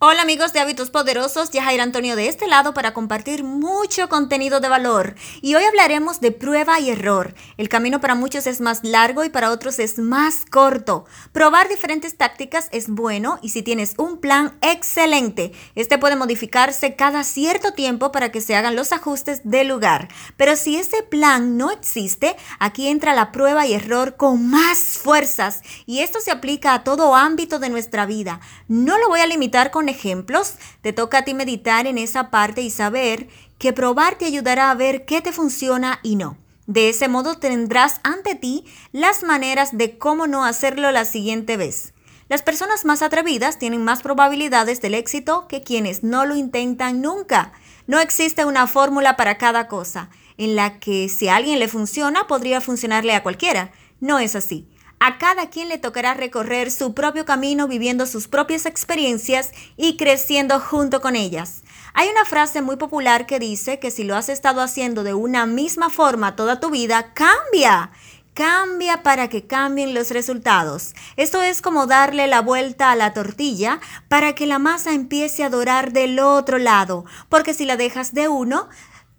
Hola amigos de Hábitos Poderosos, Yajair Antonio de este lado para compartir mucho contenido de valor. Y hoy hablaremos de prueba y error. El camino para muchos es más largo y para otros es más corto. Probar diferentes tácticas es bueno y si tienes un plan, excelente. Este puede modificarse cada cierto tiempo para que se hagan los ajustes del lugar. Pero si ese plan no existe, aquí entra la prueba y error con más fuerzas. Y esto se aplica a todo ámbito de nuestra vida. No lo voy a limitar con ejemplos, te toca a ti meditar en esa parte y saber que probar te ayudará a ver qué te funciona y no. De ese modo tendrás ante ti las maneras de cómo no hacerlo la siguiente vez. Las personas más atrevidas tienen más probabilidades del éxito que quienes no lo intentan nunca. No existe una fórmula para cada cosa, en la que si a alguien le funciona, podría funcionarle a cualquiera. No es así. A cada quien le tocará recorrer su propio camino viviendo sus propias experiencias y creciendo junto con ellas. Hay una frase muy popular que dice que si lo has estado haciendo de una misma forma toda tu vida, cambia. Cambia para que cambien los resultados. Esto es como darle la vuelta a la tortilla para que la masa empiece a dorar del otro lado, porque si la dejas de uno,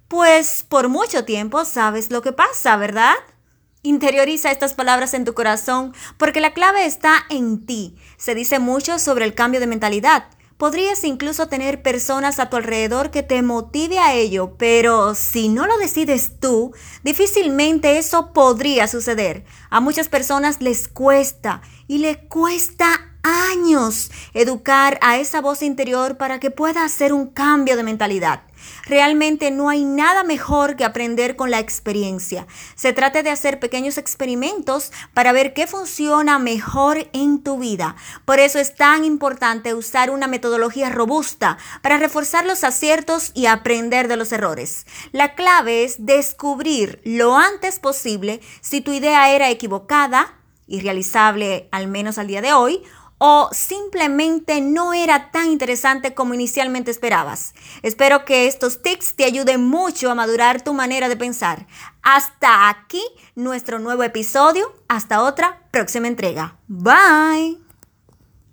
pues por mucho tiempo sabes lo que pasa, ¿verdad? Interioriza estas palabras en tu corazón porque la clave está en ti. Se dice mucho sobre el cambio de mentalidad. Podrías incluso tener personas a tu alrededor que te motive a ello, pero si no lo decides tú, difícilmente eso podría suceder. A muchas personas les cuesta y les cuesta años educar a esa voz interior para que pueda hacer un cambio de mentalidad. Realmente no hay nada mejor que aprender con la experiencia. Se trata de hacer pequeños experimentos para ver qué funciona mejor en tu vida. Por eso es tan importante usar una metodología robusta para reforzar los aciertos y aprender de los errores. La clave es descubrir lo antes posible si tu idea era equivocada, irrealizable al menos al día de hoy, o simplemente no era tan interesante como inicialmente esperabas. Espero que estos tips te ayuden mucho a madurar tu manera de pensar. Hasta aquí nuestro nuevo episodio. Hasta otra próxima entrega. Bye.